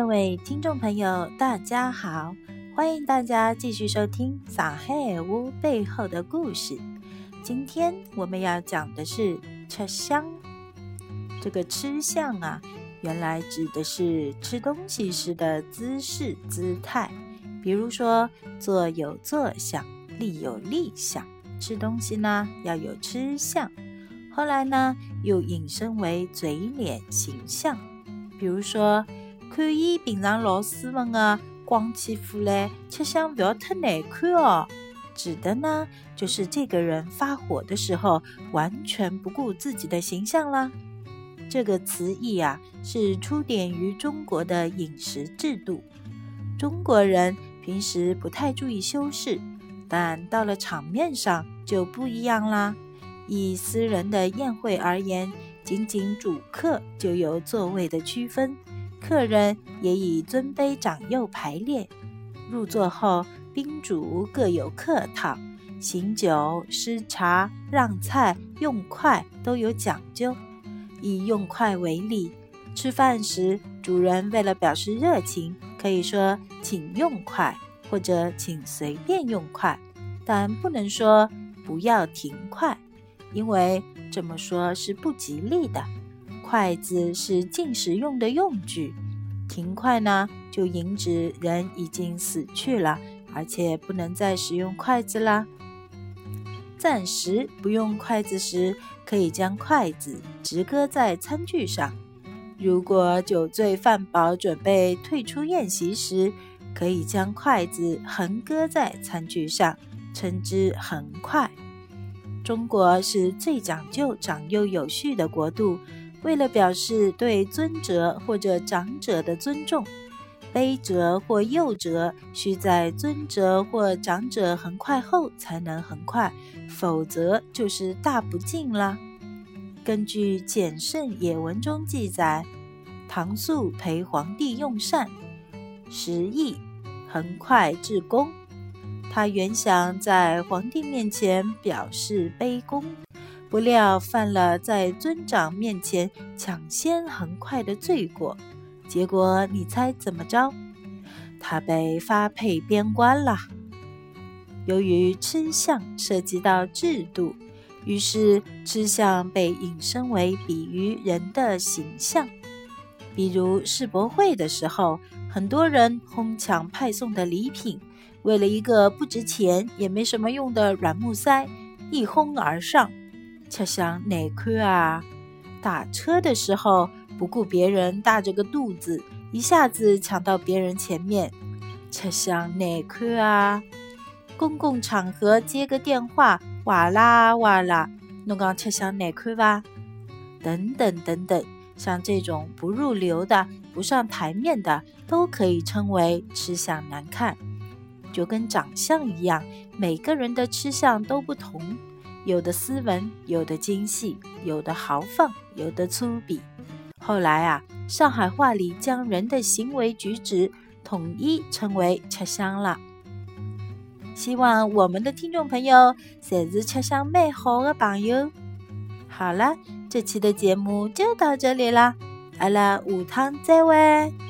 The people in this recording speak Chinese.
各位听众朋友，大家好！欢迎大家继续收听《上海屋背后的故事》。今天我们要讲的是吃相。这个吃相啊，原来指的是吃东西时的姿势姿态，比如说坐有坐相，立有立相。吃东西呢要有吃相。后来呢又引申为嘴脸形象，比如说。看伊平常老斯文的光起富来，吃相不要太难看哦。指的呢，就是这个人发火的时候，完全不顾自己的形象啦。这个词义啊，是出典于中国的饮食制度。中国人平时不太注意修饰，但到了场面上就不一样啦。以私人的宴会而言，仅仅主客就有座位的区分。客人也以尊卑长幼排列，入座后宾主各有客套，醒酒、施茶、让菜、用筷都有讲究。以用筷为例，吃饭时主人为了表示热情，可以说“请用筷”或者“请随便用筷”，但不能说“不要停筷”，因为这么说是不吉利的。筷子是进食用的用具，停筷呢，就引指人已经死去了，而且不能再使用筷子啦。暂时不用筷子时，可以将筷子直搁在餐具上；如果酒醉饭饱，准备退出宴席时，可以将筷子横搁在餐具上，称之横筷。中国是最讲究长幼有序的国度。为了表示对尊者或者长者的尊重，卑者或幼者需在尊者或长者横快后才能横快，否则就是大不敬了。根据《简圣野文》中记载，唐肃陪皇帝用膳，时意横快至恭，他原想在皇帝面前表示卑躬。不料犯了在尊长面前抢先横快的罪过，结果你猜怎么着？他被发配边关了。由于吃相涉及到制度，于是吃相被引申为比喻人的形象。比如世博会的时候，很多人哄抢派送的礼品，为了一个不值钱也没什么用的软木塞，一哄而上。吃相难看啊！打车的时候不顾别人大着个肚子，一下子抢到别人前面，吃相难看啊！公共场合接个电话，哇啦哇啦，侬讲吃相难看吧？等等等等，像这种不入流的、不上台面的，都可以称为吃相难看。就跟长相一样，每个人的吃相都不同。有的斯文，有的精细，有的豪放，有的粗鄙。后来啊，上海话里将人的行为举止统一称为吃香了。希望我们的听众朋友侪是吃相美好的朋友。好了，这期的节目就到这里啦，阿拉下趟再会。